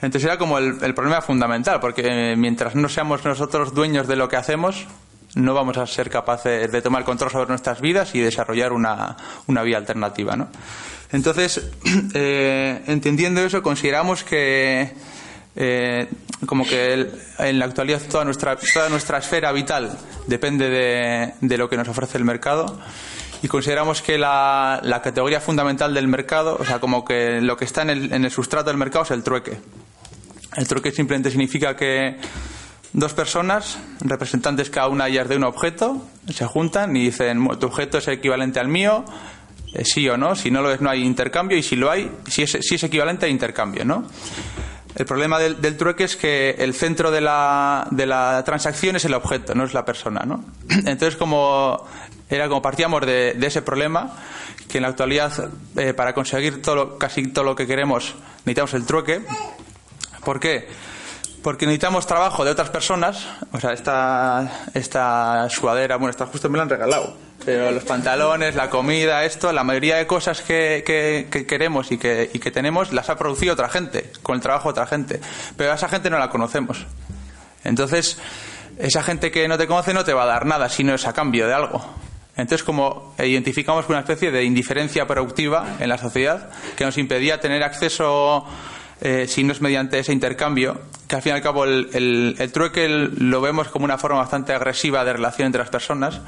Entonces era como el, problema fundamental, porque mientras no seamos nosotros dueños de lo que hacemos, no vamos a ser capaces de tomar control sobre nuestras vidas y desarrollar una, una vía alternativa, ¿no? Entonces, eh, entendiendo eso, consideramos que eh, como que en la actualidad toda nuestra, toda nuestra esfera vital depende de, de lo que nos ofrece el mercado y consideramos que la, la, categoría fundamental del mercado, o sea, como que lo que está en el, en el sustrato del mercado es el trueque. El trueque simplemente significa que dos personas, representantes cada una ellas de un objeto, se juntan y dicen, tu objeto es equivalente al mío, eh, sí o no, si no lo es no hay intercambio y si lo hay, si es, si es equivalente hay intercambio, ¿no? El problema del, del, trueque es que el centro de la, de la, transacción es el objeto, no es la persona, ¿no? Entonces, como era como partíamos de, ese problema, que en la actualidad eh, para conseguir todo casi todo lo que queremos necesitamos el trueque. ¿Por qué? Porque necesitamos trabajo de otras personas. O sea, esta, esta sudadera, bueno, esta justo me la han regalado. Pero los pantalones, la comida, esto, la mayoría de cosas que, que, que queremos y que, y que tenemos las ha producido otra gente, con el trabajo de otra gente. Pero a esa gente no la conocemos. Entonces, esa gente que no te conoce no te va a dar nada, sino es a cambio de algo. Entonces, como identificamos una especie de indiferencia productiva en la sociedad que nos impedía tener acceso eh, si no es mediante ese intercambio, que al fin y al cabo el, el, trueque lo vemos como una forma bastante agresiva de relación entre las personas,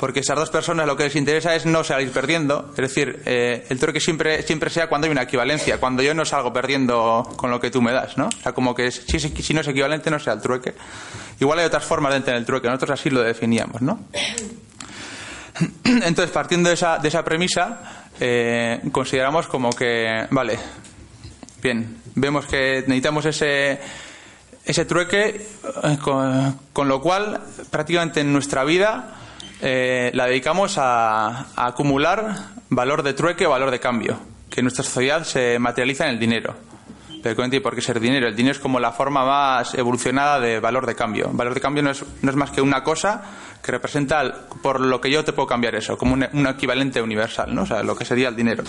porque esas dos personas lo que les interesa es no salir perdiendo, es decir, eh, el trueque siempre, siempre sea cuando hay una equivalencia, cuando yo no salgo perdiendo con lo que tú me das, ¿no? O sea, como que si, si no es equivalente no sea el trueque. Igual hay otras formas de entender el trueque, nosotros así lo definíamos, ¿no? Entonces, partiendo de esa, de esa premisa, eh, consideramos como que, vale, bien, vemos que necesitamos ese, ese trueque, con, con lo cual prácticamente en nuestra vida eh, la dedicamos a, acumular valor de trueque o valor de cambio, que en nuestra sociedad se materializa en el dinero. Pero ¿por qué ser dinero? El dinero es como la forma más evolucionada de valor de cambio. Valor de cambio no es, no es más que una cosa que representa por lo que yo te puedo cambiar eso, como un, equivalente universal, ¿no? O sea, lo que sería el dinero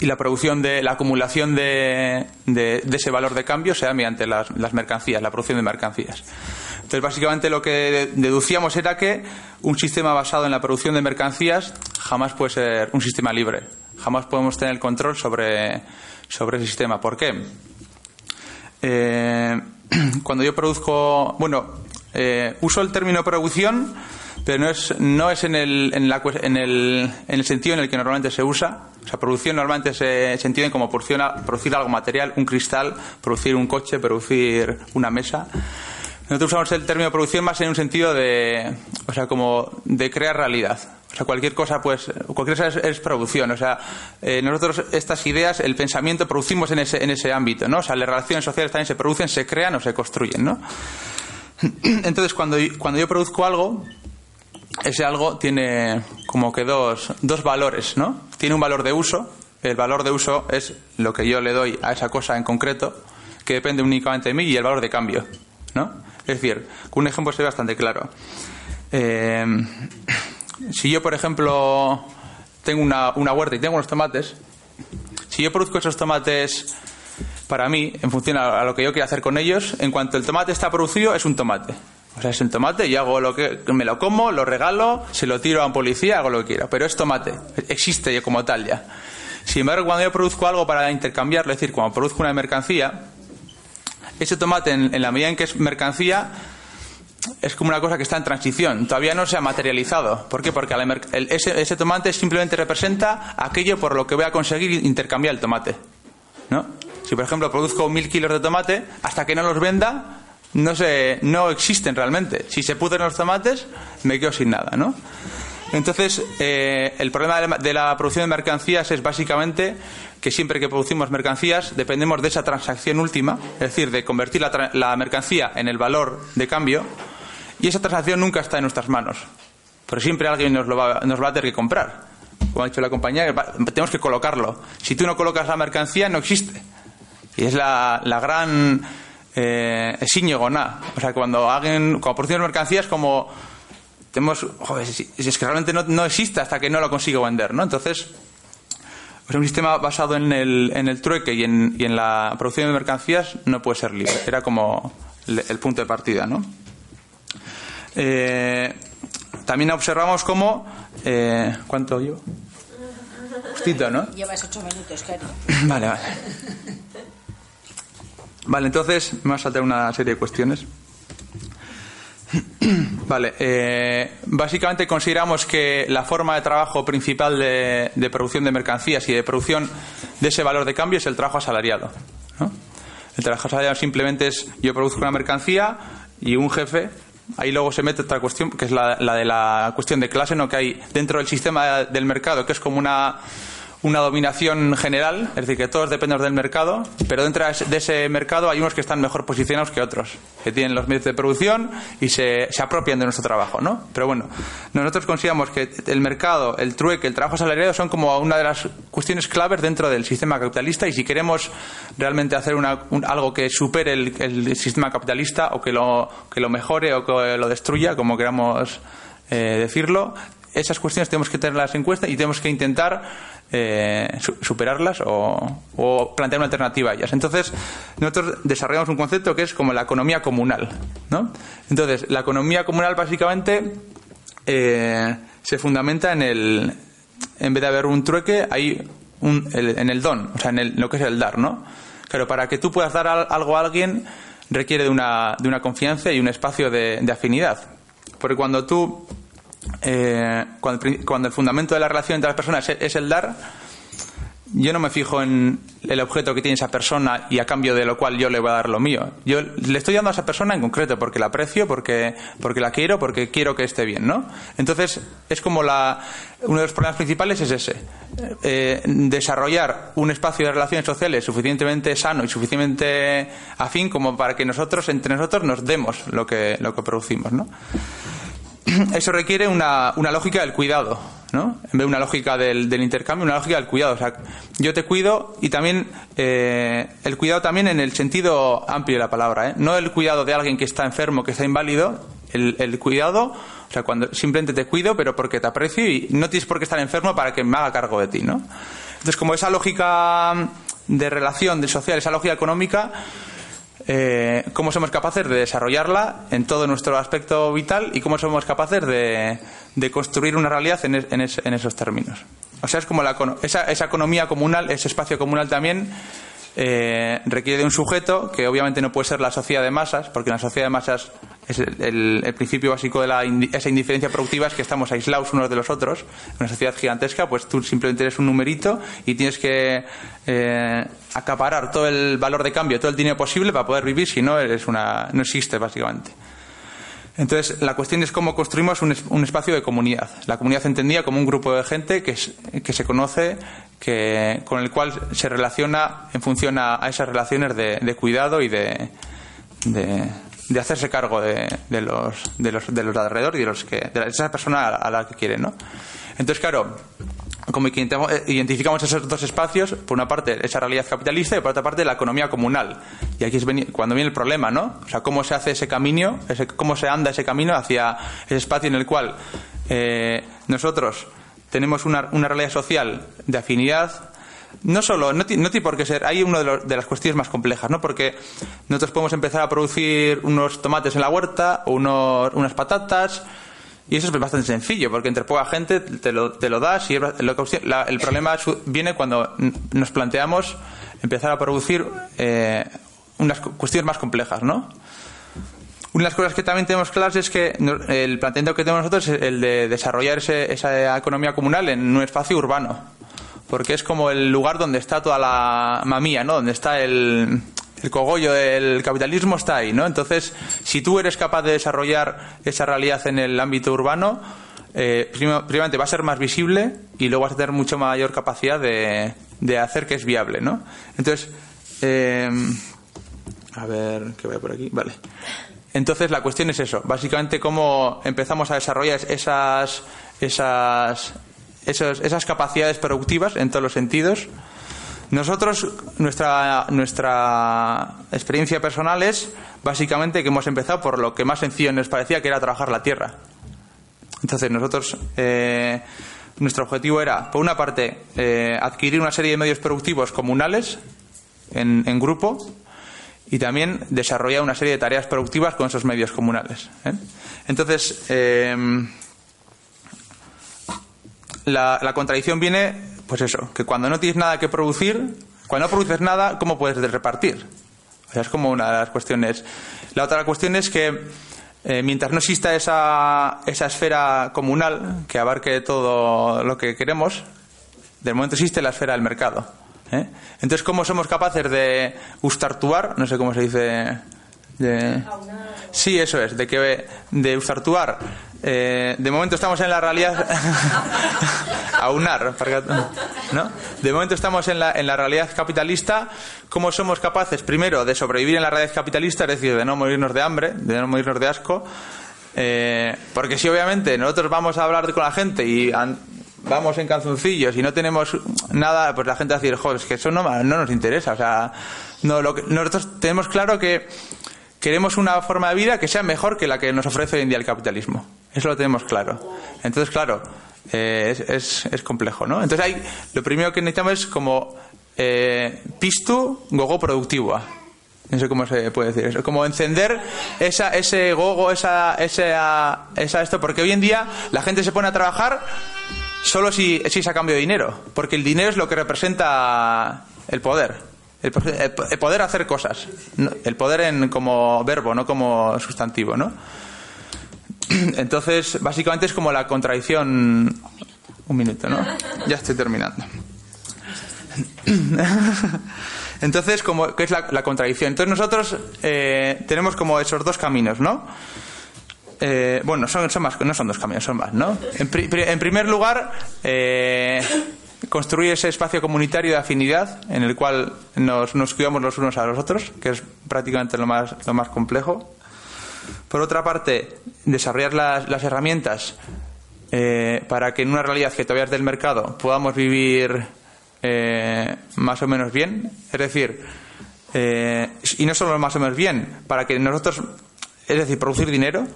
y la producción de la acumulación de, de, de ese valor de cambio sea mediante las, las, mercancías, la producción de mercancías. Entonces, básicamente lo que deducíamos era que un sistema basado en la producción de mercancías jamás puede ser un sistema libre. Jamás podemos tener control sobre, sobre ese sistema. ¿Por qué? Eh, cuando yo produzco, bueno, eh, uso el término producción pero no es, no es en, el, en, la, en, el, en el sentido en el que normalmente se usa. O sea, producción normalmente se, se entiende como producir, producir algo material, un cristal, producir un coche, producir una mesa. Nosotros usamos el término producción más en un sentido de, o sea, como de crear realidad. O sea, cualquier cosa, pues, cualquier cosa es, producción. O sea, eh, nosotros estas ideas, el pensamiento, producimos en ese, en ese ámbito, ¿no? O sea, las relaciones sociales también se producen, se crean o se construyen, ¿no? Entonces, cuando, cuando yo produzco algo, ese algo tiene como que dos, dos valores, ¿no? Tiene un valor de uso. El valor de uso es lo que yo le doy a esa cosa en concreto, que depende únicamente de mí, y el valor de cambio, ¿no? Es decir, un ejemplo sería bastante claro. Eh, si yo, por ejemplo, tengo una, una huerta y tengo unos tomates, si yo produzco esos tomates para mí, en función a, lo que yo quiera hacer con ellos, en cuanto el tomate está producido, es un tomate. O sea, es el tomate y hago lo que me lo como, lo regalo, se lo tiro a un policía, hago lo que quiera. Pero es tomate, existe como tal ya. Sin embargo, cuando yo produzco algo para intercambiarlo, es decir, cuando produzco una mercancía, ese tomate, en, la medida en que es mercancía, es como una cosa que está en transición, todavía no se ha materializado. ¿Por qué? Porque el, ese, ese, tomate simplemente representa aquello por lo que voy a conseguir intercambiar el tomate. ¿no? Si, por ejemplo, produzco mil kilos de tomate, hasta que no los venda, no, se, no existen realmente. Si se pudren los tomates, me quedo sin nada, ¿no? Entonces, eh, el problema de la, de la producción de mercancías es básicamente que siempre que producimos mercancías dependemos de esa transacción última, es decir, de convertir la, mercancía en el valor de cambio, y esa transacción nunca está en nuestras manos, porque siempre alguien nos va, a tener que comprar. Como ha dicho la compañía, tenemos que colocarlo. Si tú no colocas la mercancía, no existe. Y es la, la gran eh, goná. O sea, cuando alguien, cuando producimos mercancías, como tenemos, joder, es que realmente no, no existe hasta que no lo consigo vender, ¿no? Entonces, pues un sistema basado en el, en el trueque y en, y en la producción de mercancías no puede ser libre. Era como el, el punto de partida, ¿no? Eh, también observamos cómo... eh, ¿Cuánto yo? Justito, ¿no? Llevas ocho minutos, Cari. Vale, vale. Vale, entonces me va a saltar una serie de cuestiones. Vale, eh, básicamente consideramos que la forma de trabajo principal de, producción de mercancías y de producción de ese valor de cambio es el trabajo asalariado. El trabajo asalariado simplemente es yo produzco una mercancía y un jefe. Ahí luego se mete otra cuestión, que es la, la de la cuestión de clase, ¿no? que hay dentro del sistema del mercado, que es como una, una dominación general, es decir, que todos dependemos del mercado, pero dentro de ese mercado hay unos que están mejor posicionados que otros, que tienen los medios de producción y se, se apropian de nuestro trabajo, ¿no? Pero bueno, nosotros consideramos que el mercado, el trueque, el trabajo asalariado son como una de las cuestiones claves dentro del sistema capitalista y si queremos realmente hacer una- un- algo que supere el, el sistema capitalista o que lo, que lo mejore o que lo destruya, como queramos eh, decirlo, esas cuestiones tenemos que tenerlas en cuenta y tenemos que intentar eh, su- superarlas o, plantear una alternativa a ellas. Entonces, nosotros desarrollamos un concepto que es como la economía comunal. ¿no? Entonces, la economía comunal básicamente eh, se fundamenta en el. En vez de haber un trueque, hay un, en el don, o sea, en el- lo que es el dar, ¿no? Claro, para que tú puedas dar al- algo a alguien requiere de una, de una confianza y un espacio de, de afinidad. Porque cuando tú eh, cuando, el cuando el fundamento de la relación entre las personas es, es el dar, yo no me fijo en el objeto que tiene esa persona y a cambio de lo cual yo le voy a dar lo mío. Yo le estoy dando a esa persona en concreto porque la aprecio, porque, porque la quiero, porque quiero que esté bien, ¿no? Entonces, es como la, uno de los problemas principales es ese. Eh, desarrollar un espacio de relaciones sociales suficientemente sano y suficientemente afín como para que nosotros, entre nosotros, nos demos lo que, lo que producimos, ¿no? eso requiere una, una lógica del cuidado, ¿no? En vez de una lógica del, del intercambio, una lógica del cuidado. O sea, yo te cuido y también eh, el cuidado también en el sentido amplio de la palabra, ¿eh? No el cuidado de alguien que está enfermo, que está inválido, el, el cuidado, o sea, cuando simplemente te cuido, pero porque te aprecio y no tienes por qué estar enfermo para que me haga cargo de ti, ¿no? Entonces, como esa lógica de relación, de social, esa lógica económica, eh, cómo somos capaces de desarrollarla en todo nuestro aspecto vital y cómo somos capaces de, de construir una realidad en, es- en en esos términos. O sea, es como la, esa, esa economía comunal, ese espacio comunal también eh, requiere de un sujeto que obviamente no puede ser la sociedad de masas, porque en la sociedad de masas es el, principio básico de la indi- esa indiferencia productiva es que estamos aislados unos de los otros. En una sociedad gigantesca, pues tú simplemente eres un numerito y tienes que eh, acaparar todo el valor de cambio, todo el dinero posible para poder vivir, si no eres una, no existe básicamente. Entonces, la cuestión es cómo construimos un, un espacio de comunidad. La comunidad entendida como un grupo de gente que, es- que se conoce, que, con el cual se relaciona en función a, a esas relaciones de, de cuidado y de, de, hacerse cargo de, los, de, los, de los de alrededor y de, los que, de esa persona a, a la que quieren. ¿no? Entonces, claro, como que eh, identificamos esos dos espacios, por una parte esa realidad capitalista y por otra parte la economía comunal. Y aquí es cuando viene el problema, ¿no? O sea, cómo se hace ese camino, ese- cómo se anda ese camino hacia ese espacio en el cual eh, nosotros tenemos una, una realidad social de afinidad. No solo, no, ti- no tiene por qué ser, hay una de, de las cuestiones más complejas, ¿no? Porque nosotros podemos empezar a producir unos tomates en la huerta unos, unas patatas, y eso es bastante sencillo, porque entre poca gente te lo, te lo das y el problema viene cuando nos planteamos empezar a producir eh, unas cu- cuestiones más complejas, ¿no? Una de las cosas que también tenemos claras es que el planteamiento que tenemos nosotros es el de desarrollar ese- esa economía comunal en un espacio urbano, porque es como el lugar donde está toda la mamía, ¿no? Donde está el, el cogollo del capitalismo está ahí, ¿no? Entonces, si tú eres capaz de desarrollar esa realidad en el ámbito urbano, eh, primeramente va a ser más visible y luego vas a tener mucho mayor capacidad de, de hacer que es viable, ¿no? Entonces, eh, a ver, que voy por aquí, vale. Entonces la cuestión es eso, básicamente cómo empezamos a desarrollar esas, esas, esos- esas capacidades productivas en todos los sentidos. Nosotros, nuestra, nuestra experiencia personal es básicamente que hemos empezado por lo que más sencillo nos parecía que era trabajar la tierra. Entonces nosotros, eh, nuestro objetivo era, por una parte, eh, adquirir una serie de medios productivos comunales en, grupo y también desarrollar una serie de tareas productivas con esos medios comunales. ¿eh? Entonces, la, la contradicción viene, pues eso, que cuando no tienes nada que producir, cuando no produces nada, ¿cómo puedes repartir? O sea, es como una de las cuestiones. La otra cuestión es que eh, mientras no exista esa, esa esfera comunal que abarque todo lo que queremos, de momento existe la esfera del mercado. ¿eh? Entonces, ¿cómo somos capaces de ustartuar? No sé cómo se dice. De... Sí, eso es, de que de ustartuar. Eh, de momento estamos en la realidad. aunar, ¿no? De momento estamos en la, en la realidad capitalista. ¿Cómo somos capaces, primero, de sobrevivir en la realidad capitalista, es decir, de no morirnos de hambre, de no morirnos de asco? Eh, porque si obviamente nosotros vamos a hablar con la gente y an- vamos en calzoncillos y no tenemos nada, pues la gente va a decir, joder, es que eso no, no nos interesa. O sea, no, lo que, nosotros tenemos claro que queremos una forma de vida que sea mejor que la que nos ofrece hoy en día el capitalismo. Eso lo tenemos claro. Entonces, claro, eh, es, es, complejo, ¿no? Entonces, hay, lo primero que necesitamos es como eh, pistu gogo productiva. No sé cómo se puede decir eso. Como encender esa, ese gogo, esa, esa, esa esto, porque hoy en día la gente se pone a trabajar solo si, si es a cambio de dinero, porque el dinero es lo que representa el poder. El, el po- el poder hacer cosas. El poder en, como verbo, no como sustantivo, ¿no? Entonces, básicamente es como la contradicción. Un minuto, ¿no? Ya estoy terminando. Entonces, como, ¿qué es la, contradicción? Entonces nosotros eh, tenemos como esos dos caminos, ¿no? Eh, bueno, son, son más, no son dos caminos, son más, ¿no? En primer lugar, eh, construir ese espacio comunitario de afinidad en el cual nos, nos cuidamos los unos a los otros, que es prácticamente lo más, lo más complejo. Por otra parte, desarrollar las, herramientas eh, para que en una realidad que todavía es del mercado podamos vivir eh, más o menos bien. Es decir, eh, y no solo más o menos bien, para que nosotros, es decir, producir dinero,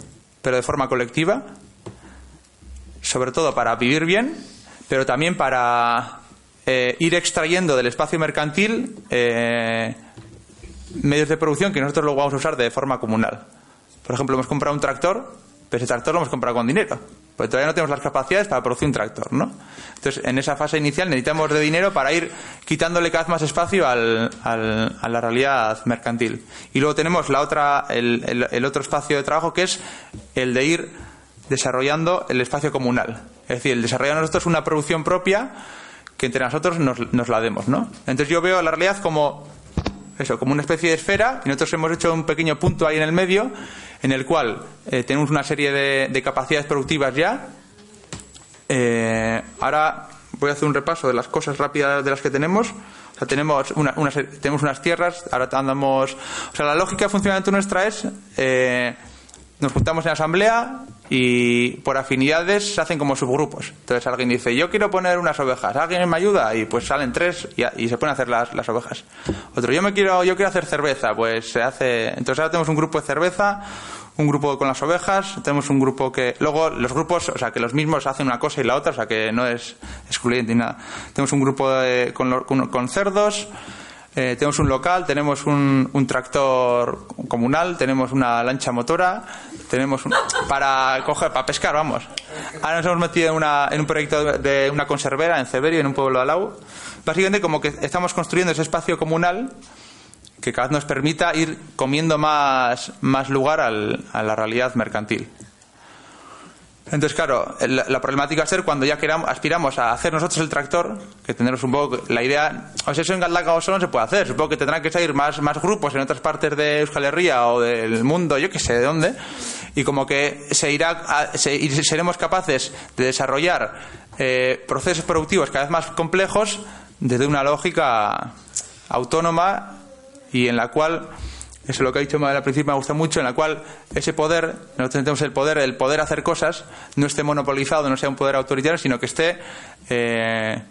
pero de forma colectiva, sobre todo para vivir bien, pero también para ir extrayendo del espacio mercantil medios de producción que nosotros luego vamos a usar de forma comunal. Por ejemplo, hemos comprado un tractor, pero ese tractor lo hemos comprado con dinero, porque todavía no tenemos las capacidades para producir un tractor, ¿no? Entonces, en esa fase inicial necesitamos de dinero para ir quitándole cada vez más espacio al- al- a la realidad mercantil. Y luego tenemos la otra, el, el- otro espacio de trabajo que es el de ir desarrollando el espacio comunal. Es decir, el desarrollar nosotros una producción propia que entre nosotros nos, nos la demos, ¿no? Entonces yo veo la realidad como eso, como una especie de esfera, y nosotros hemos hecho un pequeño punto ahí en el medio, en el cual eh, tenemos una serie de, de capacidades productivas ya. Eh, ahora voy a hacer un repaso de las cosas rápidas de las que tenemos. O sea, tenemos, una- unas, tenemos unas tierras, ahora andamos... O sea, la lógica de funcionamiento nuestra es... eh, nos juntamos en asamblea y por afinidades se hacen como subgrupos. Entonces alguien dice, yo quiero poner unas ovejas, ¿alguien me ayuda? Y pues salen tres y, y se pueden hacer las, las ovejas. Otro, yo me quiero, yo quiero hacer cerveza, pues se hace. Entonces ahora tenemos un grupo de cerveza, un grupo con las ovejas, tenemos un grupo que. Luego los grupos, o sea, que los mismos hacen una cosa y la otra, o sea, que no es excluyente ni nada. Tenemos un grupo de- con, con- con cerdos. Eh, tenemos un local, tenemos un, un tractor comunal, tenemos una lancha motora, tenemos un- para coger, para pescar, vamos. Ahora nos hemos metido en, una, en un proyecto de, una conservera en Ceberio, en un pueblo de Alau. Básicamente como que estamos construyendo ese espacio comunal que cada vez nos permita ir comiendo más, más lugar al- a la realidad mercantil. Entonces, claro, la, la problemática va a ser cuando ya queramos, aspiramos a hacer nosotros el tractor, que tendremos un poco la idea, o sea, eso en Galdacao solo no se puede hacer, supongo que tendrán que salir más, más grupos en otras partes de Euskal Herria o del mundo, yo que sé de dónde, y como que se irá seremos capaces de desarrollar eh, procesos productivos cada vez más complejos desde una lógica autónoma y en la cual eso es lo que ha dicho al principio me gusta mucho en la cual ese poder nosotros tenemos el poder el poder hacer cosas no esté monopolizado no sea un poder autoritario sino que esté eh,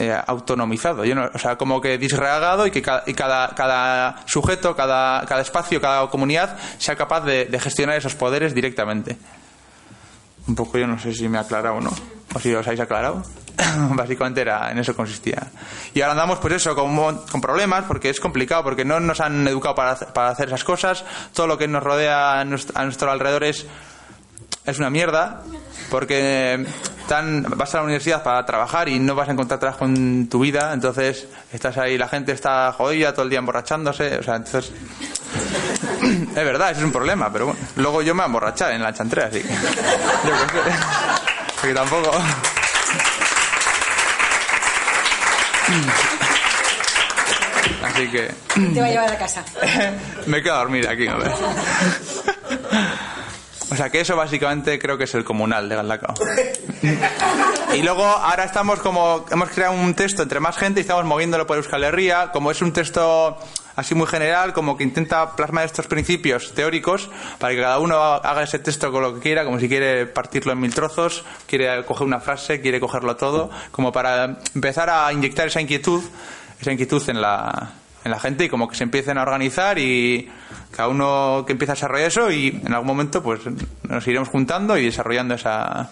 eh, autonomizado, o sea, como que disgregado y que cada, sujeto, cada, cada, espacio, cada comunidad sea capaz de, gestionar esos poderes directamente. Un poco yo no sé si me ha aclarado o no, o si os habéis aclarado. Básicamente era en eso consistía. Y ahora andamos pues eso, con, con problemas, porque es complicado, porque no nos han educado para, para hacer esas cosas, todo lo que nos rodea a nuestro, a nuestro alrededor es, es una mierda, porque vas a la universidad para trabajar y no vas a encontrar trabajo en tu vida, entonces estás ahí, la gente está jodida todo el día emborrachándose, o sea, entonces es verdad, eso es un problema, pero bueno, luego yo me voy a en la chantrea, así que porque tampoco Así que. Te va a llevar a casa. me quedo a dormir aquí, a ver. O sea que eso básicamente creo que es el comunal de Galdacao. y luego ahora estamos como, hemos creado un texto entre más gente y estamos moviéndolo por Euskal Herria, como es un texto así muy general, como que intenta plasmar estos principios teóricos para que cada uno haga ese texto con lo que quiera, como si quiere partirlo en mil trozos, quiere coger una frase, quiere cogerlo todo, como para empezar a inyectar esa inquietud, esa inquietud en la, en la gente y como que se empiecen a organizar y cada uno que empieza a desarrollar eso y en algún momento pues nos iremos juntando y desarrollando esa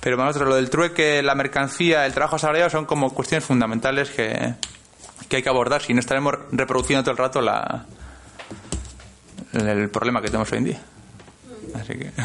pero para nosotros lo del trueque, la mercancía, el trabajo asalariado son como cuestiones fundamentales que, que hay que abordar si no estaremos reproduciendo todo el rato la el problema que tenemos hoy en día. Así que